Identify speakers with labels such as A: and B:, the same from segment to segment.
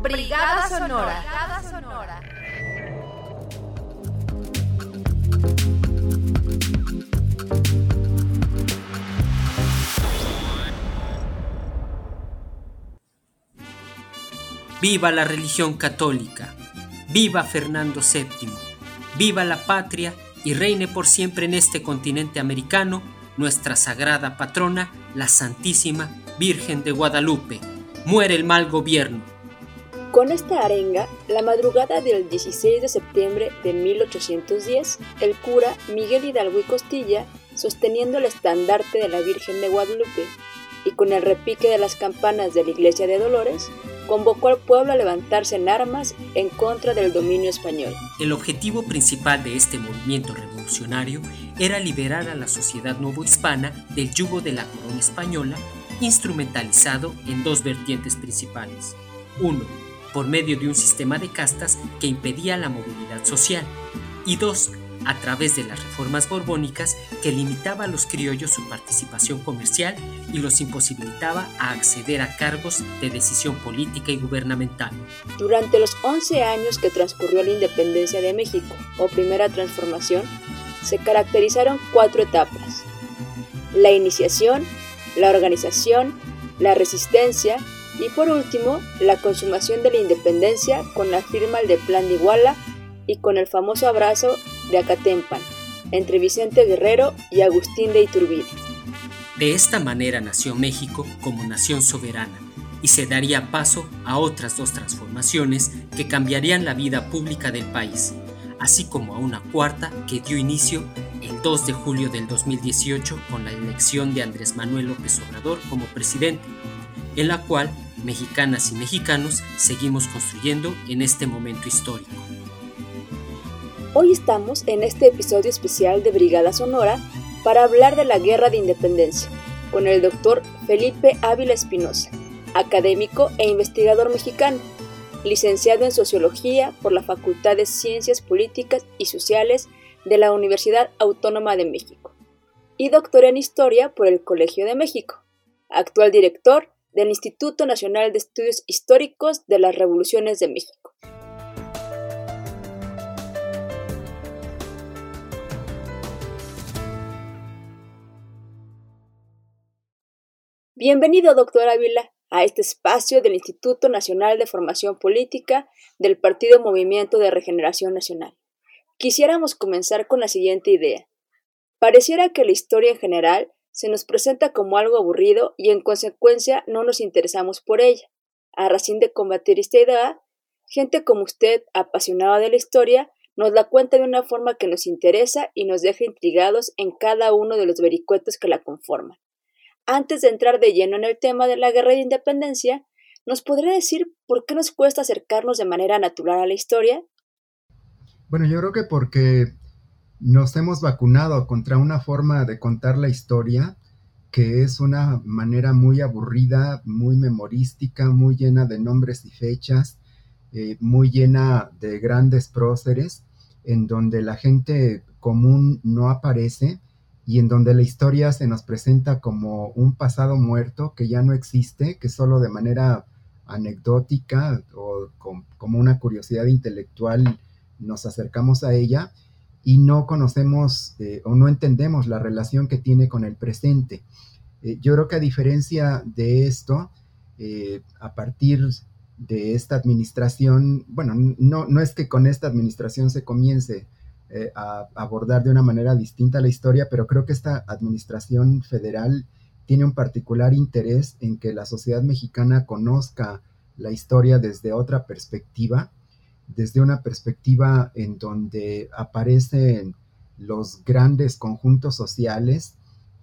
A: Brigada Sonora. Brigada Sonora.
B: Viva la religión católica. Viva Fernando VII. Viva la patria y reine por siempre en este continente americano nuestra sagrada patrona, la Santísima Virgen de Guadalupe. Muere el mal gobierno.
C: Con esta arenga, la madrugada del 16 de septiembre de 1810, el cura Miguel Hidalgo y Costilla, sosteniendo el estandarte de la Virgen de Guadalupe y con el repique de las campanas de la iglesia de Dolores, convocó al pueblo a levantarse en armas en contra del dominio español.
B: El objetivo principal de este movimiento revolucionario era liberar a la sociedad novohispana del yugo de la corona española, instrumentalizado en dos vertientes principales. Uno, por medio de un sistema de castas que impedía la movilidad social. Y dos, a través de las reformas borbónicas que limitaba a los criollos su participación comercial y los imposibilitaba a acceder a cargos de decisión política y gubernamental.
C: Durante los 11 años que transcurrió la independencia de México, o primera transformación, se caracterizaron cuatro etapas. La iniciación, la organización, la resistencia y por último la consumación de la independencia con la firma del Plan de Iguala y con el famoso abrazo de Acatempan, entre Vicente Guerrero y Agustín de Iturbide.
B: De esta manera nació México como nación soberana y se daría paso a otras dos transformaciones que cambiarían la vida pública del país, así como a una cuarta que dio inicio el 2 de julio del 2018 con la elección de Andrés Manuel López Obrador como presidente, en la cual mexicanas y mexicanos seguimos construyendo en este momento histórico.
C: Hoy estamos en este episodio especial de Brigada Sonora para hablar de la Guerra de Independencia con el doctor Felipe Ávila Espinosa, académico e investigador mexicano, licenciado en Sociología por la Facultad de Ciencias Políticas y Sociales de la Universidad Autónoma de México, y doctor en Historia por el Colegio de México, actual director del Instituto Nacional de Estudios Históricos de las Revoluciones de México. Bienvenido, doctor Ávila, a este espacio del Instituto Nacional de Formación Política del Partido Movimiento de Regeneración Nacional. Quisiéramos comenzar con la siguiente idea. Pareciera que la historia en general se nos presenta como algo aburrido y en consecuencia no nos interesamos por ella. A razón de combatir esta idea, gente como usted, apasionada de la historia, nos la cuenta de una forma que nos interesa y nos deja intrigados en cada uno de los vericuetos que la conforman. Antes de entrar de lleno en el tema de la guerra de independencia, ¿nos podría decir por qué nos cuesta acercarnos de manera natural a la historia?
D: Bueno, yo creo que porque nos hemos vacunado contra una forma de contar la historia que es una manera muy aburrida, muy memorística, muy llena de nombres y fechas, eh, muy llena de grandes próceres, en donde la gente común no aparece y en donde la historia se nos presenta como un pasado muerto que ya no existe, que solo de manera anecdótica o como una curiosidad intelectual nos acercamos a ella y no conocemos eh, o no entendemos la relación que tiene con el presente. Eh, yo creo que a diferencia de esto, eh, a partir de esta administración, bueno, no, no es que con esta administración se comience a abordar de una manera distinta la historia, pero creo que esta administración federal tiene un particular interés en que la sociedad mexicana conozca la historia desde otra perspectiva, desde una perspectiva en donde aparecen los grandes conjuntos sociales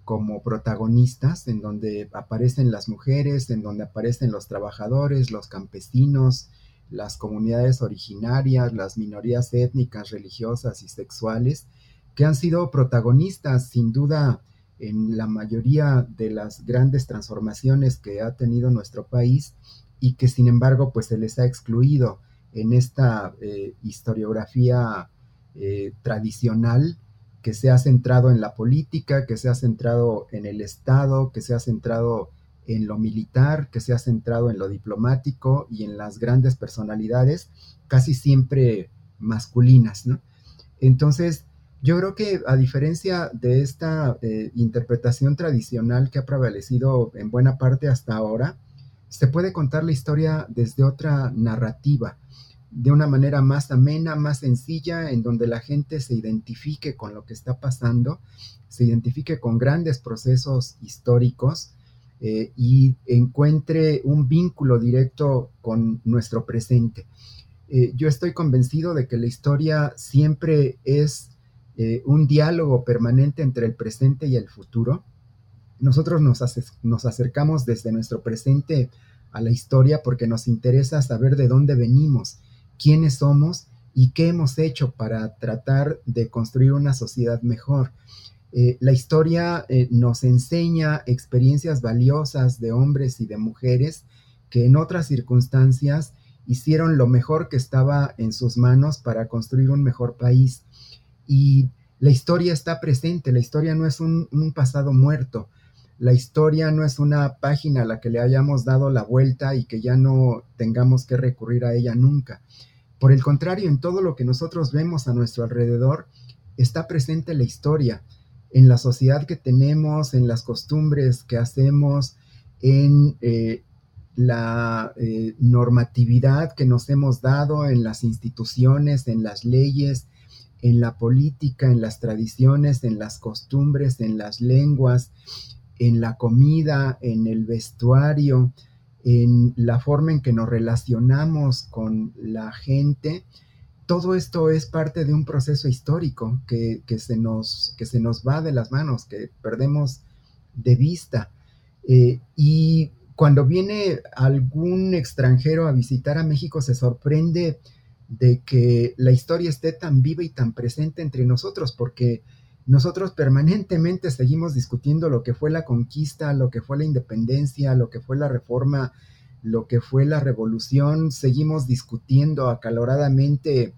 D: como protagonistas, en donde aparecen las mujeres, en donde aparecen los trabajadores, los campesinos, las comunidades originarias, las minorías étnicas, religiosas y sexuales, que han sido protagonistas sin duda en la mayoría de las grandes transformaciones que ha tenido nuestro país y que sin embargo pues se les ha excluido en esta eh, historiografía eh, tradicional que se ha centrado en la política, que se ha centrado en el Estado, que se ha centrado en lo militar, que se ha centrado en lo diplomático y en las grandes personalidades, casi siempre masculinas, ¿no? Entonces, yo creo que a diferencia de esta eh, interpretación tradicional que ha prevalecido en buena parte hasta ahora, se puede contar la historia desde otra narrativa, de una manera más amena, más sencilla, en donde la gente se identifique con lo que está pasando, se identifique con grandes procesos históricos eh, y encuentre un vínculo directo con nuestro presente. Eh, yo estoy convencido de que la historia siempre es eh, un diálogo permanente entre el presente y el futuro. Nosotros nos, acercamos desde nuestro presente a la historia porque nos interesa saber de dónde venimos, quiénes somos y qué hemos hecho para tratar de construir una sociedad mejor. Eh, la historia eh, nos enseña experiencias valiosas de hombres y de mujeres que en otras circunstancias hicieron lo mejor que estaba en sus manos para construir un mejor país. Y la historia está presente, la historia no es un pasado muerto, la historia no es una página a la que le hayamos dado la vuelta y que ya no tengamos que recurrir a ella nunca. Por el contrario, en todo lo que nosotros vemos a nuestro alrededor, está presente la historia, en la sociedad que tenemos, en las costumbres que hacemos, en eh, la eh, normatividad que nos hemos dado, en las instituciones, en las leyes, en la política, en las tradiciones, en las costumbres, en las lenguas, en la comida, en el vestuario, en la forma en que nos relacionamos con la gente, todo esto es parte de un proceso histórico que, se, nos, que se nos va de las manos, que perdemos de vista. Eh, y cuando viene algún extranjero a visitar a México, se sorprende de que la historia esté tan viva y tan presente entre nosotros, porque nosotros permanentemente seguimos discutiendo lo que fue la conquista, lo que fue la independencia, lo que fue la reforma, lo que fue la revolución. Seguimos discutiendo acaloradamente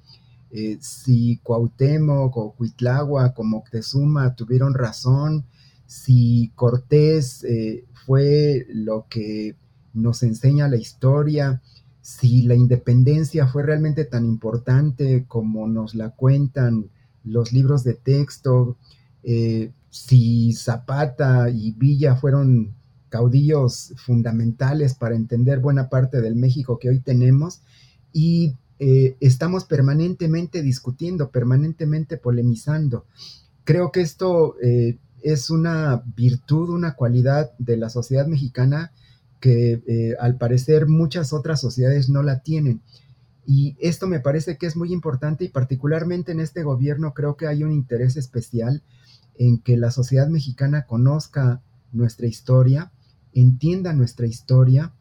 D: eh, si Cuauhtémoc o Cuitláhuac o Moctezuma tuvieron razón, si Cortés eh, fue lo que nos enseña la historia, si la independencia fue realmente tan importante como nos la cuentan los libros de texto, eh, si Zapata y Villa fueron caudillos fundamentales para entender buena parte del México que hoy tenemos y eh, estamos permanentemente discutiendo, permanentemente polemizando. Creo que esto eh, es una virtud, una cualidad de la sociedad mexicana que al parecer muchas otras sociedades no la tienen. Y esto me parece que es muy importante y particularmente en este gobierno creo que hay un interés especial en que la sociedad mexicana conozca nuestra historia, entienda nuestra historia,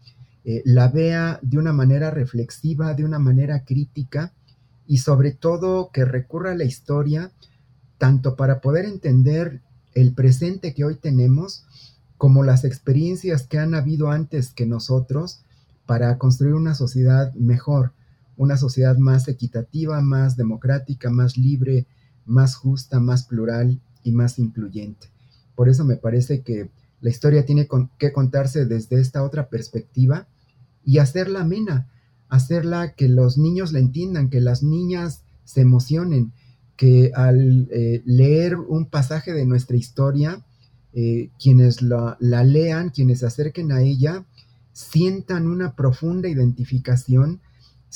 D: eh, la vea de una manera reflexiva, de una manera crítica y sobre todo que recurra a la historia tanto para poder entender el presente que hoy tenemos como las experiencias que han habido antes que nosotros para construir una sociedad mejor una sociedad más equitativa, más democrática, más libre, más justa, más plural y más incluyente. Por eso me parece que la historia tiene que contarse desde esta otra perspectiva y hacerla amena, hacerla que los niños la entiendan, que las niñas se emocionen, que al eh, leer un pasaje de nuestra historia, eh, quienes la, la lean, quienes se acerquen a ella, sientan una profunda identificación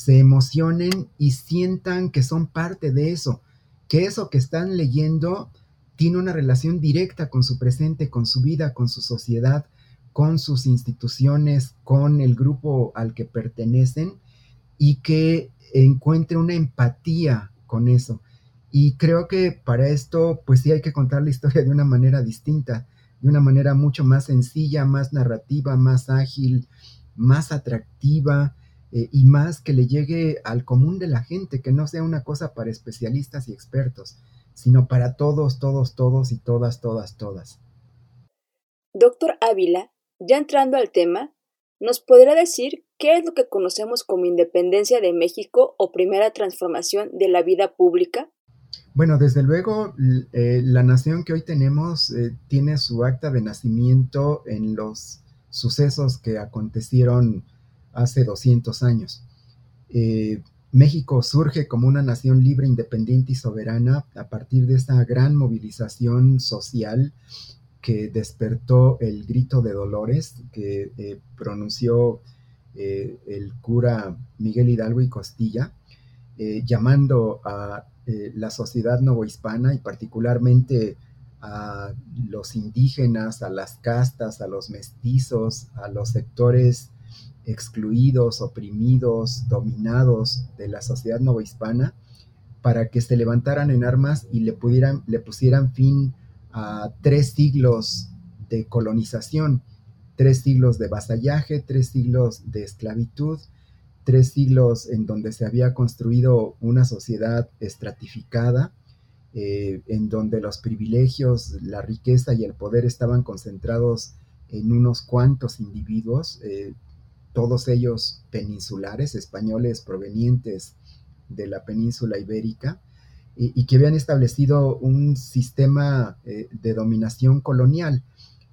D: se emocionen y sientan que son parte de eso, que eso que están leyendo tiene una relación directa con su presente, con su vida, con su sociedad, con sus instituciones, con el grupo al que pertenecen y que encuentre una empatía con eso. Y creo que para esto, pues sí hay que contar la historia de una manera distinta, de una manera mucho más sencilla, más narrativa, más ágil, más atractiva, eh, y más que le llegue al común de la gente, que no sea una cosa para especialistas y expertos, sino para todos, todos, todos y todas, todas, todas.
C: Doctor Ávila, ya entrando al tema, ¿nos podrá decir qué es lo que conocemos como independencia de México o primera transformación de la vida pública?
D: Bueno, desde luego, eh, la nación que hoy tenemos eh, tiene su acta de nacimiento en los sucesos que acontecieron hace 200 años. Eh, México surge como una nación libre, independiente y soberana a partir de esta gran movilización social que despertó el grito de dolores que eh, pronunció eh, el cura Miguel Hidalgo y Costilla, llamando a la sociedad novohispana y particularmente a los indígenas, a las castas, a los mestizos, a los sectores excluidos, oprimidos, dominados de la sociedad novohispana, para que se levantaran en armas y le, pusieran fin a tres siglos de colonización, tres siglos de vasallaje, tres siglos de esclavitud, tres siglos en donde se había construido una sociedad estratificada, eh, en donde los privilegios, la riqueza y el poder estaban concentrados en unos cuantos individuos, eh, todos ellos peninsulares, españoles provenientes de la península ibérica, y, que habían establecido un sistema eh, de dominación colonial,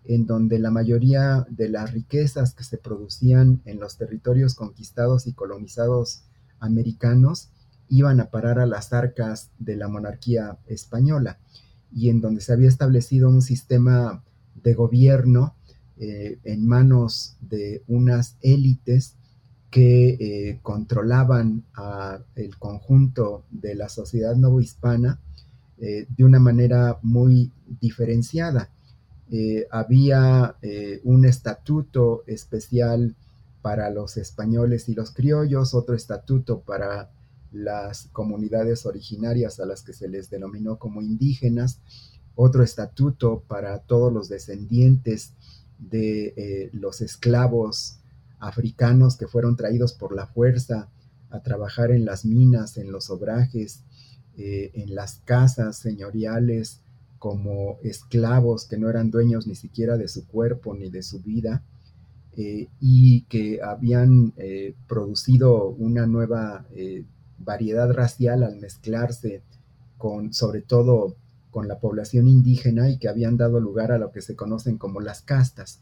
D: en donde la mayoría de las riquezas que se producían en los territorios conquistados y colonizados americanos iban a parar a las arcas de la monarquía española, y en donde se había establecido un sistema de gobierno eh, en manos de unas élites que eh, controlaban el conjunto de la sociedad novohispana eh, de una manera muy diferenciada. había un estatuto especial para los españoles y los criollos, otro estatuto para las comunidades originarias a las que se les denominó como indígenas, otro estatuto para todos los descendientes de eh, los esclavos africanos que fueron traídos por la fuerza a trabajar en las minas, en los obrajes, eh, en las casas señoriales, como esclavos que no eran dueños ni siquiera de su cuerpo ni de su vida, eh, y que habían producido una nueva variedad racial al mezclarse con, sobre todo, con la población indígena y que habían dado lugar a lo que se conocen como las castas.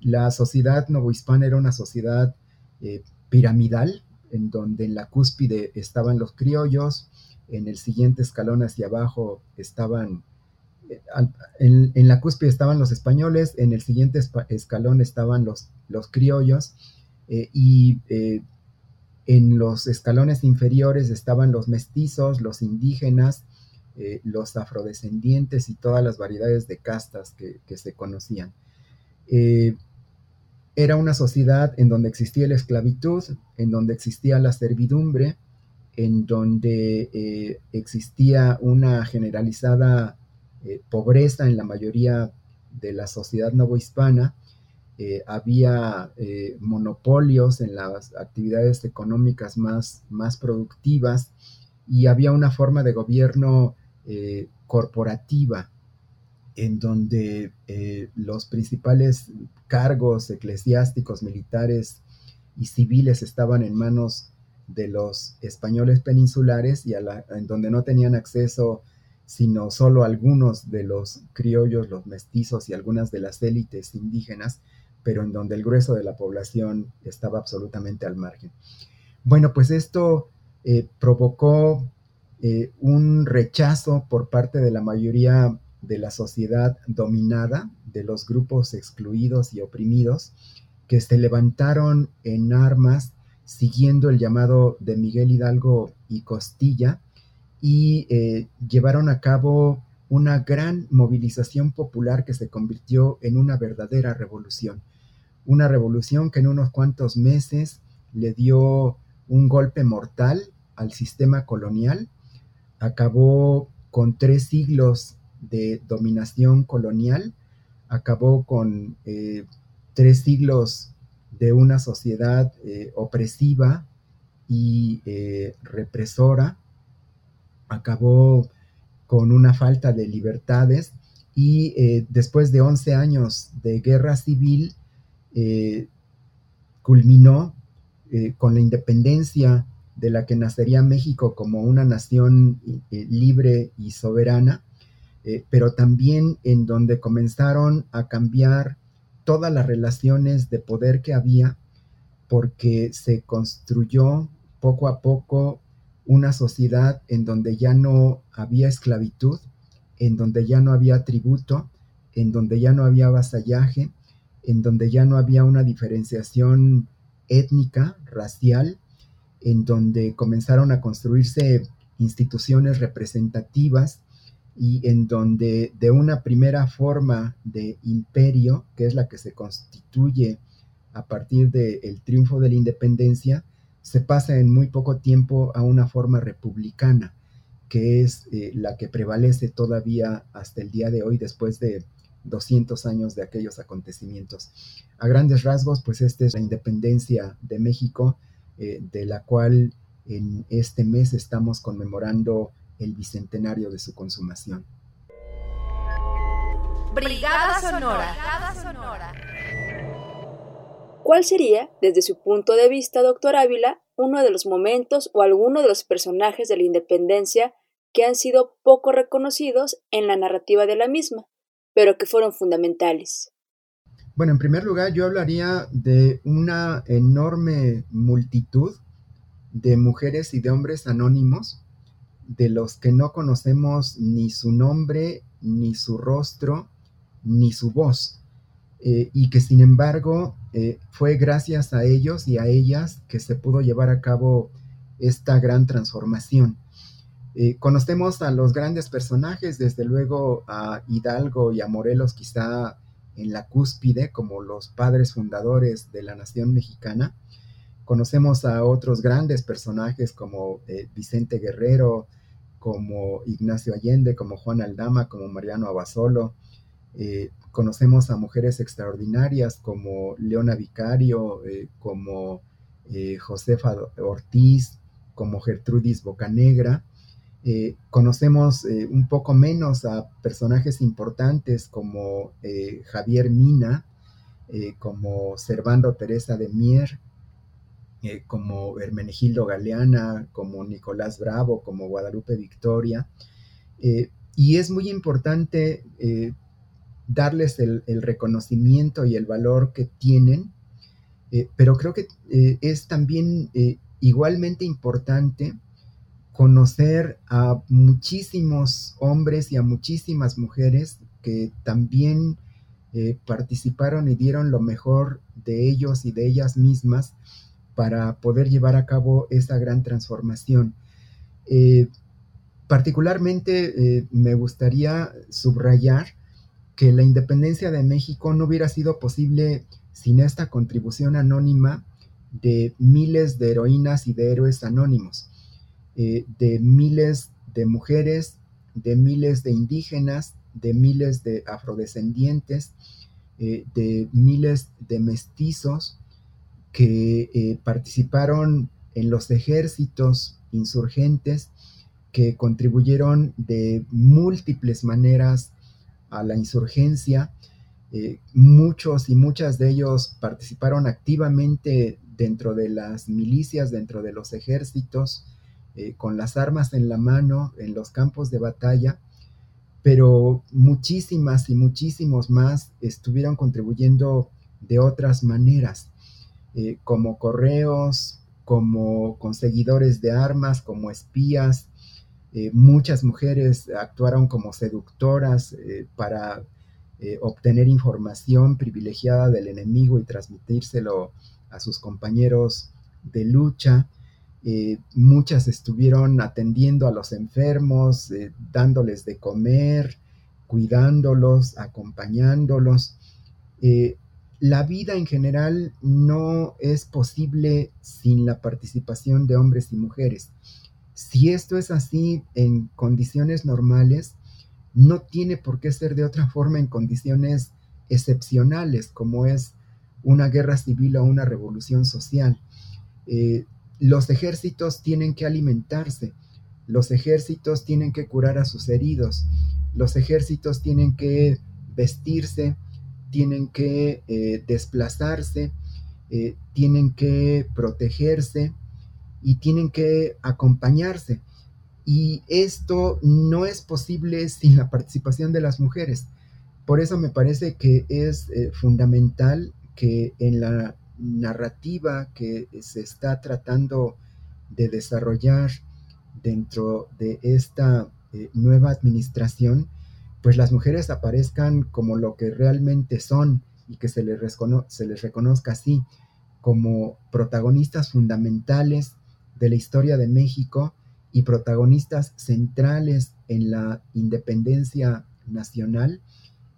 D: La sociedad novohispana era una sociedad eh, piramidal, en donde en la cúspide estaban los criollos, en el siguiente escalón hacia abajo estaban, eh, en, la cúspide estaban los españoles, en el siguiente escalón estaban los, los criollos, eh, y en los escalones inferiores estaban los mestizos, los indígenas, eh, los afrodescendientes y todas las variedades de castas que, se conocían. Eh, era una sociedad en donde existía la esclavitud, en donde existía la servidumbre, en donde eh, existía una generalizada pobreza en la mayoría de la sociedad novohispana, había monopolios en las actividades económicas más, más productivas y había una forma de gobierno eh, corporativa en donde eh, los principales cargos eclesiásticos, militares y civiles estaban en manos de los españoles peninsulares y en donde no tenían acceso sino solo algunos de los criollos, los mestizos y algunas de las élites indígenas, pero en donde el grueso de la población estaba absolutamente al margen. Bueno, pues esto eh, provocó eh, un rechazo por parte de la mayoría de la sociedad dominada, de los grupos excluidos y oprimidos, que se levantaron en armas siguiendo el llamado de Miguel Hidalgo y Costilla y eh, llevaron a cabo una gran movilización popular que se convirtió en una verdadera revolución. Una revolución que en unos cuantos meses le dio un golpe mortal al sistema colonial acabó con tres siglos de dominación colonial, acabó con eh, tres siglos de una sociedad eh, opresiva y eh, represora, acabó con una falta de libertades y después de 11 años de guerra civil, culminó con la independencia de la que nacería México como una nación eh, libre y soberana, eh, pero también en donde comenzaron a cambiar todas las relaciones de poder que había, porque se construyó poco a poco una sociedad en donde ya no había esclavitud, en donde ya no había tributo, en donde ya no había vasallaje, en donde ya no había una diferenciación étnica, racial, en donde comenzaron a construirse instituciones representativas y en donde de una primera forma de imperio, que es la que se constituye a partir del triunfo de la independencia, se pasa en muy poco tiempo a una forma republicana, que es eh, la que prevalece todavía hasta el día de hoy, después de 200 años de aquellos acontecimientos. A grandes rasgos, pues esta es la independencia de México, eh, de la cual en este mes estamos conmemorando el bicentenario de su consumación.
A: Brigada Sonora. Sonora.
C: ¿Cuál sería, desde su punto de vista, doctor Ávila, uno de los momentos o alguno de los personajes de la independencia que han sido poco reconocidos en la narrativa de la misma, pero que fueron fundamentales?
D: Bueno, en primer lugar, yo hablaría de una enorme multitud de mujeres y de hombres anónimos, de los que no conocemos ni su nombre, ni su rostro, ni su voz, eh, y que sin embargo eh, fue gracias a ellos y a ellas que se pudo llevar a cabo esta gran transformación. Eh, conocemos a los grandes personajes, desde luego a Hidalgo y a Morelos quizá en la cúspide como los padres fundadores de la nación mexicana, Conocemos a otros grandes personajes como eh, Vicente Guerrero, como Ignacio Allende, como Juan Aldama, como Mariano Abasolo. Eh, conocemos a mujeres extraordinarias como Leona Vicario, eh, como Josefa Ortiz, como Gertrudis Bocanegra. Conocemos un poco menos a personajes importantes como Javier Mina, como Servando Teresa de Mier, eh, como Hermenegildo Galeana, como Nicolás Bravo, como Guadalupe Victoria. Eh, y es muy importante eh, darles el, reconocimiento y el valor que tienen, pero creo que es también igualmente importante conocer a muchísimos hombres y a muchísimas mujeres que también participaron y dieron lo mejor de ellos y de ellas mismas para poder llevar a cabo esa gran transformación. Eh, particularmente eh, me gustaría subrayar que la independencia de México no hubiera sido posible sin esta contribución anónima de miles de heroínas y de héroes anónimos, eh, de miles de mujeres, de miles de indígenas, de miles de afrodescendientes, de miles de mestizos, que eh, participaron en los ejércitos insurgentes, que contribuyeron de múltiples maneras a la insurgencia. Eh, muchos y muchas de ellos participaron activamente dentro de las milicias, dentro de los ejércitos, eh, con las armas en la mano, en los campos de batalla, pero muchísimas y muchísimos más estuvieron contribuyendo de otras maneras. Eh, como correos, como conseguidores de armas, como espías. Eh, muchas mujeres actuaron como seductoras para obtener información privilegiada del enemigo y transmitírselo a sus compañeros de lucha. Muchas estuvieron atendiendo a los enfermos, dándoles de comer, cuidándolos, acompañándolos la vida en general no es posible sin la participación de hombres y mujeres. Si esto es así en condiciones normales, no tiene por qué ser de otra forma en condiciones excepcionales, como es una guerra civil o una revolución social. Eh, los ejércitos tienen que alimentarse, los ejércitos tienen que curar a sus heridos, los ejércitos tienen que vestirse, tienen que eh, desplazarse, eh, tienen que protegerse y tienen que acompañarse. Y esto no es posible sin la participación de las mujeres. por eso me parece que es eh, fundamental que en la narrativa que se está tratando de desarrollar dentro de esta eh, nueva administración, pues las mujeres aparezcan como lo que realmente son y que se les, se les reconozca así, como protagonistas fundamentales de la historia de México y protagonistas centrales en la independencia nacional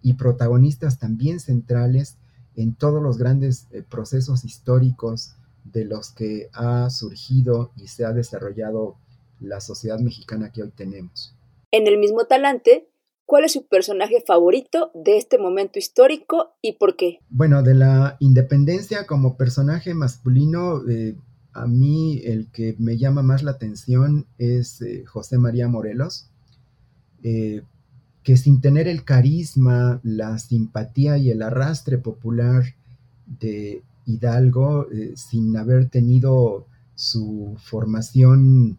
D: y protagonistas también centrales en todos los grandes eh, procesos históricos de los que ha surgido y se ha desarrollado la sociedad mexicana que hoy tenemos.
C: En el mismo talante, ¿cuál es su personaje favorito de este momento histórico y por qué?
D: Bueno, de la independencia como personaje masculino, eh, a mí el que me llama más la atención es eh, José María Morelos, que sin tener el carisma, la simpatía y el arrastre popular de Hidalgo, eh, sin haber tenido su formación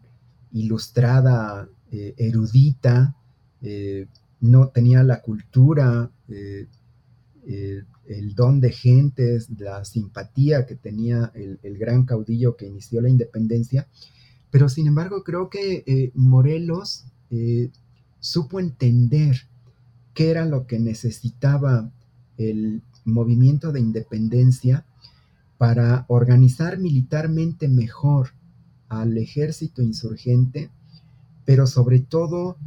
D: ilustrada, eh, erudita, eh, no tenía la cultura, el don de gentes, la simpatía que tenía el, el, gran caudillo que inició la independencia, pero sin embargo creo que Morelos supo entender qué era lo que necesitaba el movimiento de independencia para organizar militarmente mejor al ejército insurgente, pero sobre todo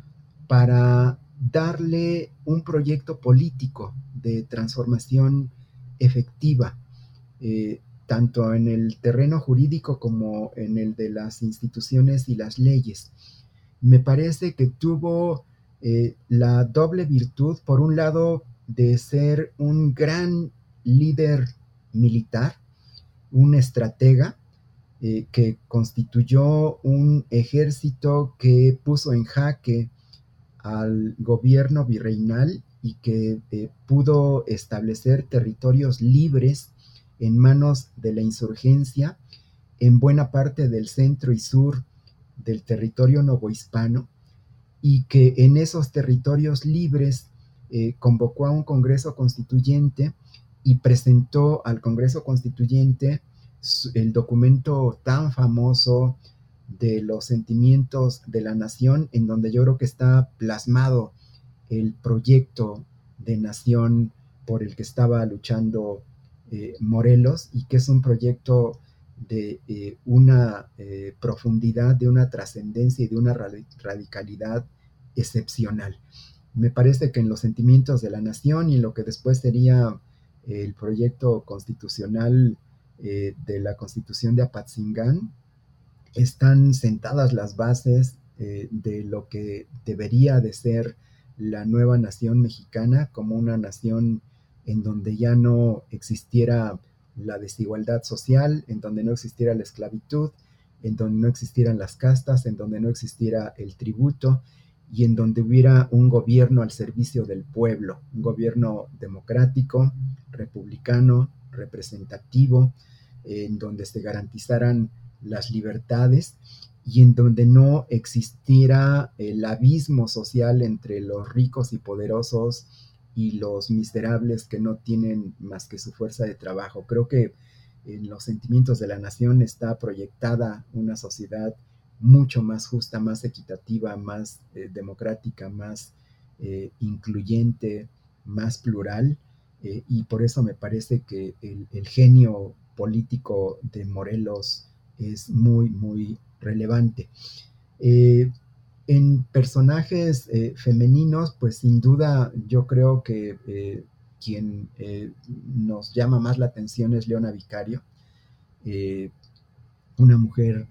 D: para darle un proyecto político de transformación efectiva, eh, tanto en el terreno jurídico como en el de las instituciones y las leyes. Me parece que tuvo eh, la doble virtud, por un lado, de ser un gran líder militar, un estratega, eh, que constituyó un ejército que puso en jaque al gobierno virreinal y que eh, pudo establecer territorios libres en manos de la insurgencia en buena parte del centro y sur del territorio novohispano y que en esos territorios libres eh, convocó a un Congreso Constituyente y presentó al Congreso Constituyente el documento tan famoso de los sentimientos de la nación, en donde yo creo que está plasmado el proyecto de nación por el que estaba luchando eh, Morelos y que es un proyecto de eh, una profundidad, de una trascendencia y de una radicalidad excepcional. Me parece que en los sentimientos de la nación y en lo que después sería el proyecto constitucional eh, de la constitución de Apatzingán, están sentadas las bases de lo que debería de ser la nueva nación mexicana como una nación en donde ya no existiera la desigualdad social, en donde no existiera la esclavitud, en donde no existieran las castas, en donde no existiera el tributo y en donde hubiera un gobierno al servicio del pueblo, un gobierno democrático, republicano, representativo, en donde se garantizaran las libertades y en donde no existiera el abismo social entre los ricos y poderosos y los miserables que no tienen más que su fuerza de trabajo. Creo que en los sentimientos de la nación está proyectada una sociedad mucho más justa, más equitativa, más eh, democrática, más eh, incluyente, más plural. Eh, y por eso me parece que el, el, genio político de Morelos es muy, muy relevante. En personajes femeninos, pues sin duda yo creo que quien nos llama más la atención es Leona Vicario, una mujer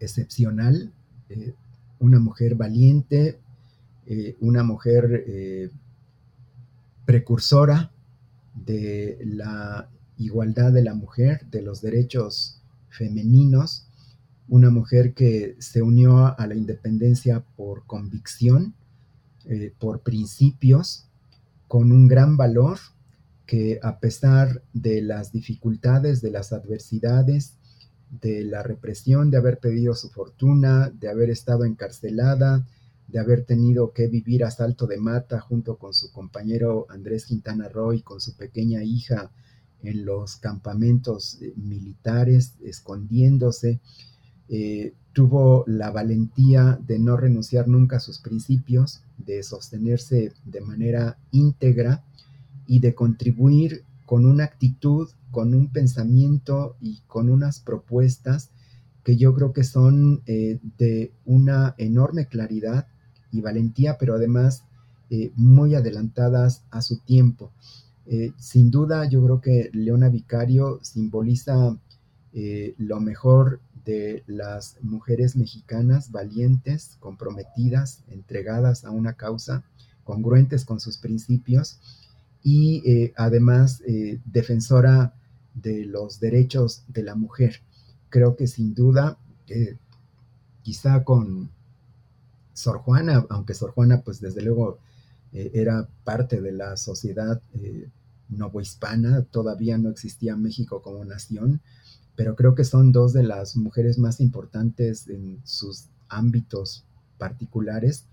D: excepcional, una mujer valiente, una mujer precursora de la igualdad de la mujer, de los derechos femeninos, una mujer que se unió a la independencia por convicción, eh, por principios, con un gran valor, que a pesar de las dificultades, de las adversidades, de la represión, de haber pedido su fortuna, de haber estado encarcelada, de haber tenido que vivir a salto de mata junto con su compañero Andrés Quintana Roy, con su pequeña hija en los campamentos eh, militares, escondiéndose. Eh, tuvo la valentía de no renunciar nunca a sus principios, de sostenerse de manera íntegra y de contribuir con una actitud, con un pensamiento y con unas propuestas que yo creo que son eh, de una enorme claridad y valentía, pero además eh, muy adelantadas a su tiempo. Eh, sin duda, yo creo que Leona Vicario simboliza lo mejor de las mujeres mexicanas valientes, comprometidas, entregadas a una causa, congruentes con sus principios y además defensora de los derechos de la mujer. Creo que sin duda, eh, quizá con Sor Juana, aunque Sor Juana, pues desde luego eh, era parte de la sociedad eh, novohispana, todavía no existía México como nación, pero creo que son dos de las mujeres más importantes en sus ámbitos particulares,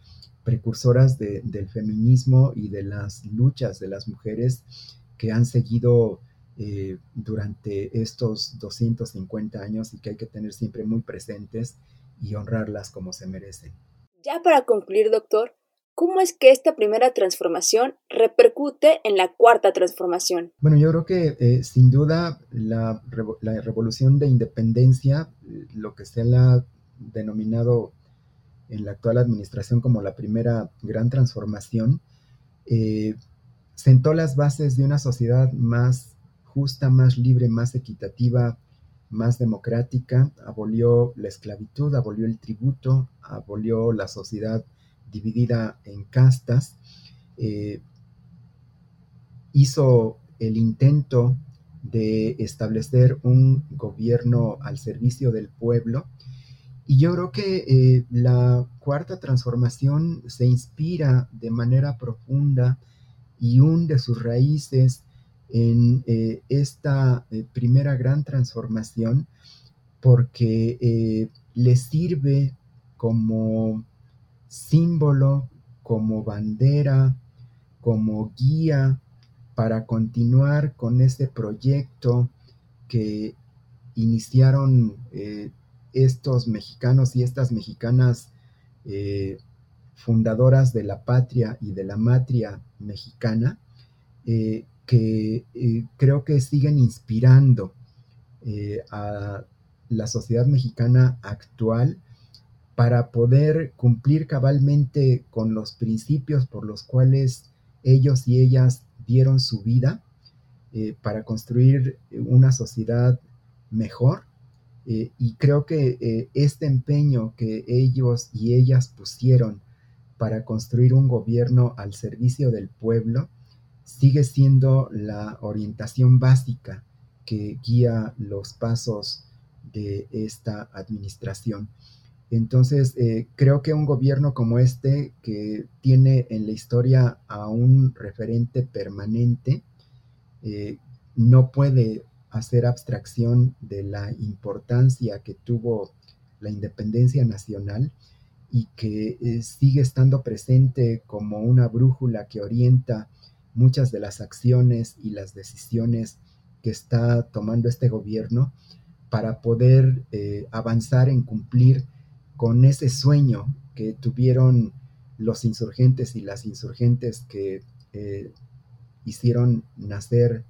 D: precursoras del feminismo y de las luchas de las mujeres que han seguido eh, durante estos 250 años y que hay que tener siempre muy presentes y honrarlas como se merecen.
C: Ya para concluir, doctor, ¿cómo es que esta primera transformación repercute en la cuarta transformación?
D: Bueno, yo creo que eh, sin duda la, revolución de independencia, eh, lo que se ha denominado en la actual administración como la primera gran transformación, sentó las bases de una sociedad más justa, más libre, más equitativa, más democrática, abolió la esclavitud, abolió el tributo, abolió la sociedad dividida en castas, eh, hizo el intento de establecer un gobierno al servicio del pueblo. Y yo creo que eh, la cuarta transformación se inspira de manera profunda y hunde sus raíces en eh, esta eh, primera gran transformación porque eh, le sirve como símbolo, como bandera, como guía para continuar con este proyecto que iniciaron estos mexicanos y estas mexicanas fundadoras de la patria y de la matria mexicana, que eh, creo que siguen inspirando eh, a la sociedad mexicana actual para poder cumplir cabalmente con los principios por los cuales ellos y ellas dieron su vida eh, para construir una sociedad mejor. y creo que este empeño que ellos y ellas pusieron para construir un gobierno al servicio del pueblo, sigue siendo la orientación básica que guía los pasos de esta administración. Entonces, eh, creo que un gobierno como este, que tiene en la historia a un referente permanente, eh, no puede hacer abstracción de la importancia que tuvo la independencia nacional y que eh, sigue estando presente como una brújula que orienta muchas de las acciones y las decisiones que está tomando este gobierno para poder eh, avanzar en cumplir con ese sueño que tuvieron los insurgentes y las insurgentes que eh, hicieron nacer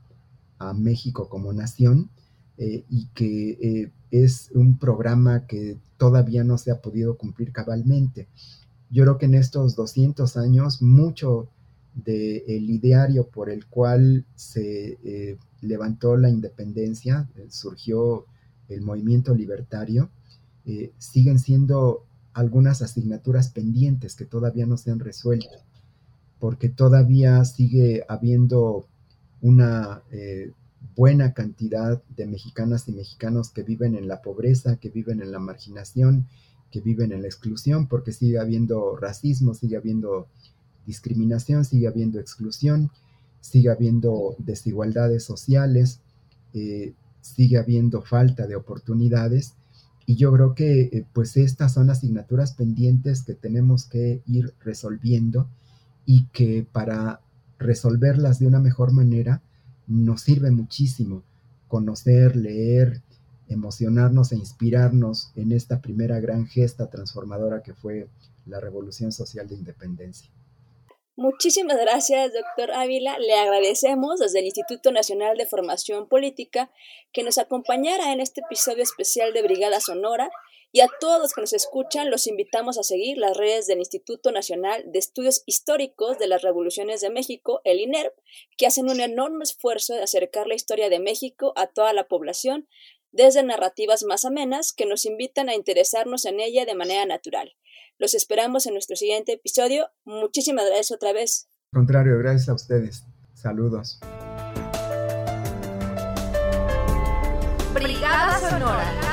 D: a México como nación eh, y que es un programa que todavía no se ha podido cumplir cabalmente. Yo creo que en estos 200 años mucho del ideario por el cual se eh, levantó la independencia, eh, surgió el movimiento libertario, eh, siguen siendo algunas asignaturas pendientes que todavía no se han resuelto, porque todavía sigue habiendo una buena cantidad de mexicanas y mexicanos que viven en la pobreza, que viven en la marginación, que viven en la exclusión, porque sigue habiendo racismo, sigue habiendo discriminación, sigue habiendo exclusión, sigue habiendo desigualdades sociales, eh, sigue habiendo falta de oportunidades y yo creo que eh, pues estas son asignaturas pendientes que tenemos que ir resolviendo y que para resolverlas de una mejor manera nos sirve muchísimo conocer, leer, emocionarnos e inspirarnos en esta primera gran gesta transformadora que fue la Revolución Social de Independencia.
C: Muchísimas gracias, doctor Ávila. Le agradecemos desde el Instituto Nacional de Formación Política que nos acompañara en este episodio especial de Brigada Sonora y a todos los que nos escuchan los invitamos a seguir las redes del Instituto Nacional de Estudios Históricos de las Revoluciones de México, el INERP, que hacen un enorme esfuerzo de acercar la historia de México a toda la población desde narrativas más amenas que nos invitan a interesarnos en ella de manera natural. Los esperamos en nuestro siguiente episodio. Muchísimas gracias otra vez.
D: contrario, gracias a ustedes. Saludos.
A: Brigada Sonora.